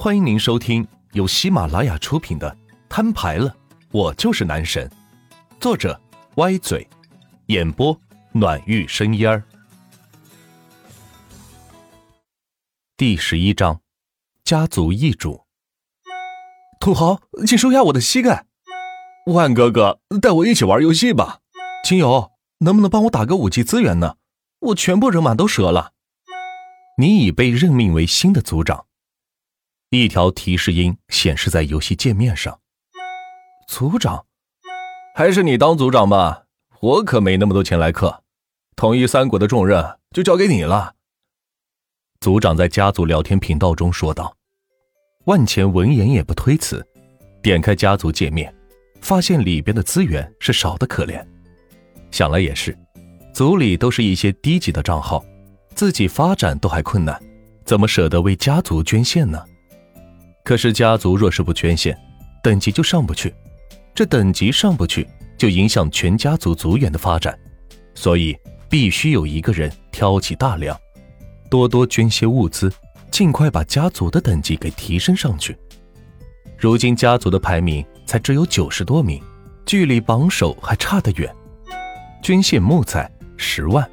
欢迎您收听由喜马拉雅出品的《摊牌了，我就是男神》，作者歪嘴，演播暖玉生烟儿。第十一章，家族易主。土豪，请收下我的膝盖。万哥哥，带我一起玩游戏吧。亲友，能不能帮我打个武器资源呢？我全部人马都折了。你已被任命为新的族长。一条提示音显示在游戏界面上。组长，还是你当组长吧，我可没那么多钱来客。统一三国的重任就交给你了。组长在家族聊天频道中说道。万钱闻言也不推辞，点开家族界面，发现里边的资源是少的可怜。想来也是，族里都是一些低级的账号。自己发展都还困难，怎么舍得为家族捐献呢？可是家族若是不捐献，等级就上不去，这等级上不去就影响全家族族员的发展，所以必须有一个人挑起大梁，多多捐些物资，尽快把家族的等级给提升上去。如今家族的排名才只有九十多名，距离榜首还差得远。捐献木材十万，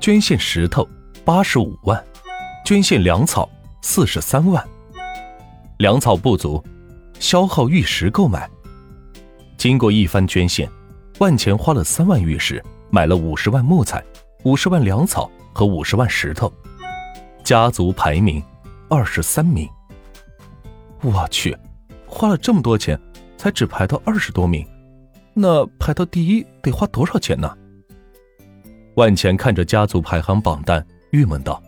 捐献石头。八十五万，捐献粮草四十三万，粮草不足，消耗玉石购买。经过一番捐献，万钱花了三万玉石，买了五十万木材、五十万粮草和五十万石头。家族排名二十三名。我去，花了这么多钱，才只排到二十多名，那排到第一得花多少钱呢？万钱看着家族排行榜单。郁闷道：“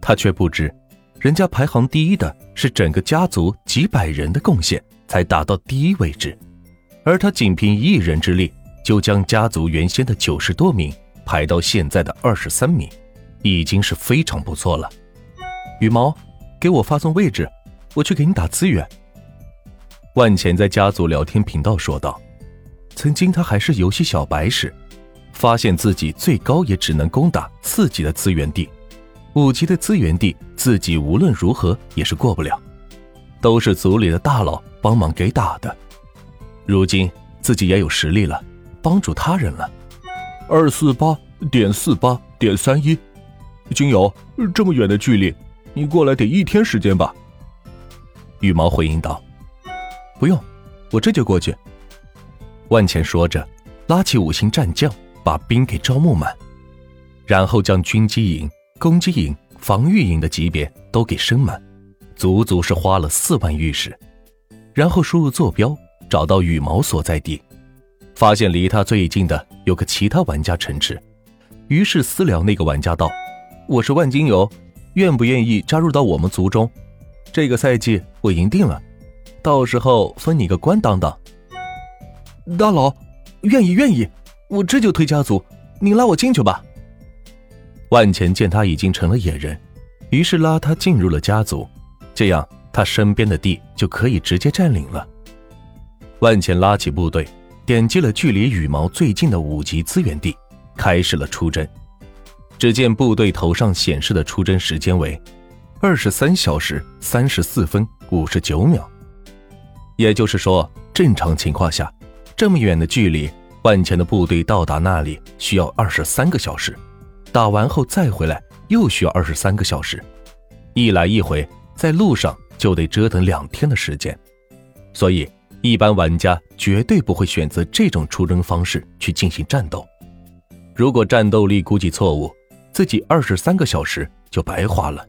他却不知，人家排行第一的是整个家族几百人的贡献才达到第一位置，而他仅凭一人之力就将家族原先的九十多名排到现在的二十三名，已经是非常不错了。”羽毛，给我发送位置，我去给你打资源。”万钱在家族聊天频道说道。曾经他还是游戏小白时，发现自己最高也只能攻打四级的资源地。五级的资源地，自己无论如何也是过不了，都是族里的大佬帮忙给打的。如今自己也有实力了，帮助他人了。二四八点四八点三一，军友，这么远的距离，你过来得一天时间吧？羽毛回应道：“不用，我这就过去。”万钱说着，拉起五星战将，把兵给招募满，然后将军机营。攻击营、防御营的级别都给升满，足足是花了四万玉石。然后输入坐标，找到羽毛所在地，发现离他最近的有个其他玩家城池，于是私聊那个玩家道：“我是万金油，愿不愿意加入到我们族中？这个赛季我赢定了，到时候分你个官当当。”大佬，愿意愿意，我这就推家族，你拉我进去吧。万钱见他已经成了野人，于是拉他进入了家族，这样他身边的地就可以直接占领了。万钱拉起部队，点击了距离羽毛最近的五级资源地，开始了出征。只见部队头上显示的出征时间为二十三小时三十四分五十九秒，也就是说，正常情况下，这么远的距离，万钱的部队到达那里需要二十三个小时。打完后再回来又需要二十三个小时，一来一回在路上就得折腾两天的时间，所以一般玩家绝对不会选择这种出征方式去进行战斗。如果战斗力估计错误，自己二十三个小时就白花了，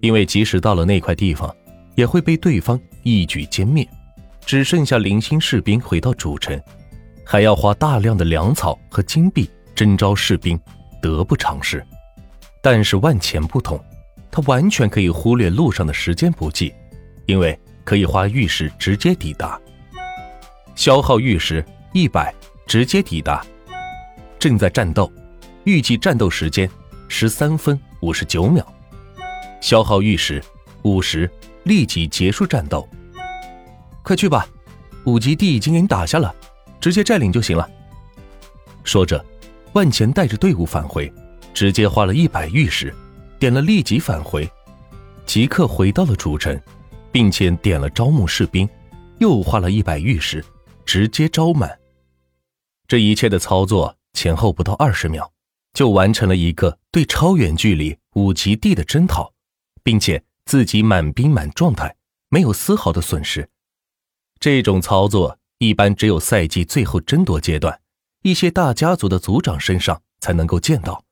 因为即使到了那块地方，也会被对方一举歼灭，只剩下零星士兵回到主城，还要花大量的粮草和金币征召士兵。得不偿失，但是万钱不同，他完全可以忽略路上的时间补给，因为可以花玉石直接抵达。消耗玉石一百，直接抵达。正在战斗，预计战斗时间十三分五十九秒。消耗玉石五十，立即结束战斗。快去吧，五级地已经给你打下了，直接占领就行了。说着。万钱带着队伍返回，直接花了一百玉石，点了立即返回，即刻回到了主城。并且点了招募士兵，又花了一百玉石，直接招满。这一切的操作前后不到二十秒，就完成了一个对超远距离五级地的征讨，并且自己满兵满状态，没有丝毫的损失。这种操作一般只有赛季最后争夺阶段，一些大家族的族长身上才能够见到。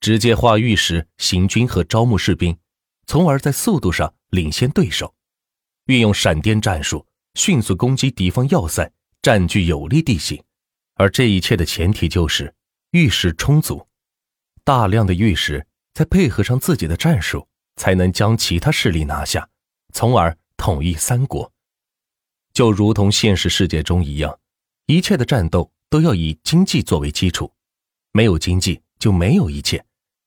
直接化玉石行军和招募士兵，从而在速度上领先对手，运用闪电战术迅速攻击敌方要塞，占据有利地形。而这一切的前提就是玉石充足，大量的玉石，再配合上自己的战术，才能将其他势力拿下，从而统一三国。就如同现实世界中一样，一切的战斗都要以经济作为基础，没有经济就没有一切。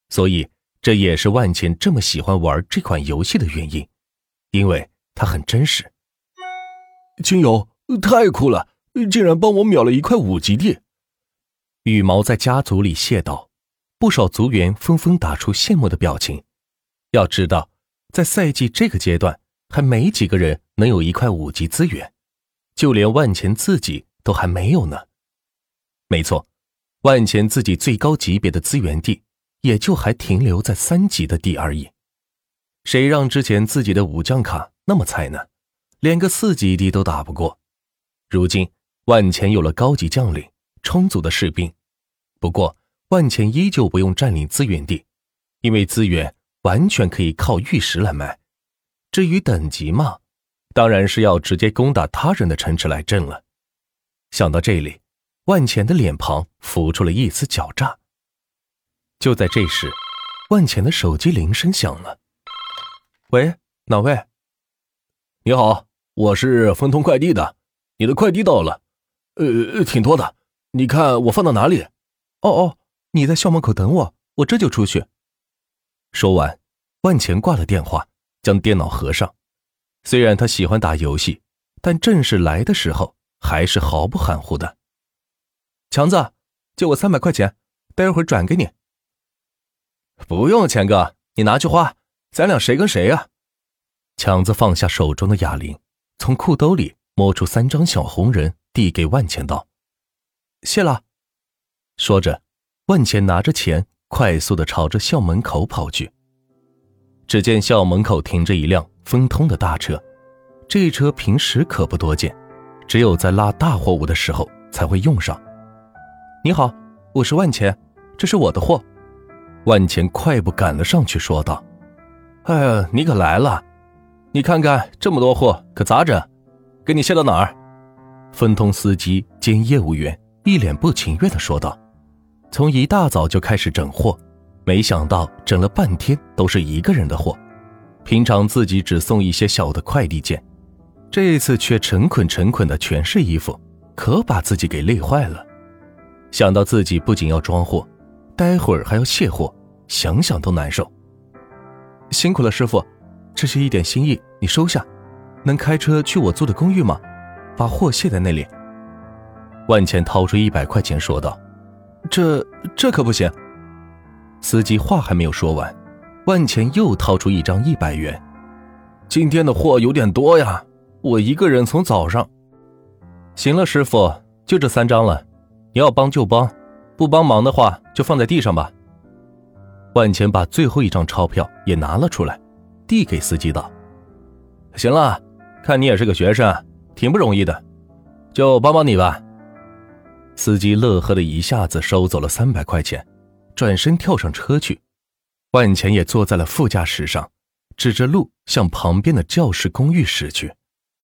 所以这也是万茜这么喜欢玩这款游戏的原因，因为它很真实。亲友太酷了！竟然帮我秒了一块五级地！羽毛在家族里谢道，不少族员纷纷打出羡慕的表情。要知道，在赛季这个阶段，还没几个人能有一块五级资源，就连万钱自己都还没有呢。没错，万钱自己最高级别的资源地，也就还停留在三级的地而已。谁让之前自己的武将卡那么菜呢？连个四级地都打不过。如今。万钱有了高级将领，充足的士兵。不过，万钱依旧不用占领资源地，因为资源完全可以靠玉石来买。至于等级嘛，当然是要直接攻打他人的城池来挣了。想到这里，万钱的脸庞浮出了一丝狡诈。就在这时，万钱的手机铃声响了。“喂，哪位？”“你好，我是丰通快递的，你的快递到了。”呃，挺多的，你看我放到哪里？哦哦，你在校门口等我，我这就出去。说完，万钱挂了电话，将电脑合上。虽然他喜欢打游戏，但正式来的时候还是毫不含糊的。强子，借我三百块钱，待会儿转给你。不用，钱哥，你拿去花，咱俩谁跟谁呀？强子放下手中的哑铃，从裤兜里摸出三张小红人。递给万钱道：“谢了。”说着，万钱拿着钱，快速的朝着校门口跑去。只见校门口停着一辆丰通的大车，这车平时可不多见，只有在拉大货物的时候才会用上。你好，我是万钱，这是我的货。万钱快步赶了上去，说道：“哎呀，你可来了！你看看这么多货，可咋整？给你卸到哪儿？”分通司机兼业务员一脸不情愿的说道：“从一大早就开始整货，没想到整了半天都是一个人的货。平常自己只送一些小的快递件，这次却成捆成捆的全是衣服，可把自己给累坏了。想到自己不仅要装货，待会儿还要卸货，想想都难受。辛苦了，师傅，这是一点心意，你收下。能开车去我租的公寓吗？”把货卸在那里。万钱掏出一百块钱说道：“这这可不行。”司机话还没有说完，万钱又掏出一张一百元：“今天的货有点多呀，我一个人从早上……行了，师傅，就这三张了，你要帮就帮，不帮忙的话就放在地上吧。”万钱把最后一张钞票也拿了出来，递给司机道：“行了，看你也是个学生。”挺不容易的，就帮帮你吧。司机乐呵的一下子收走了三百块钱，转身跳上车去。万钱也坐在了副驾驶上，指着路向旁边的教室公寓驶去。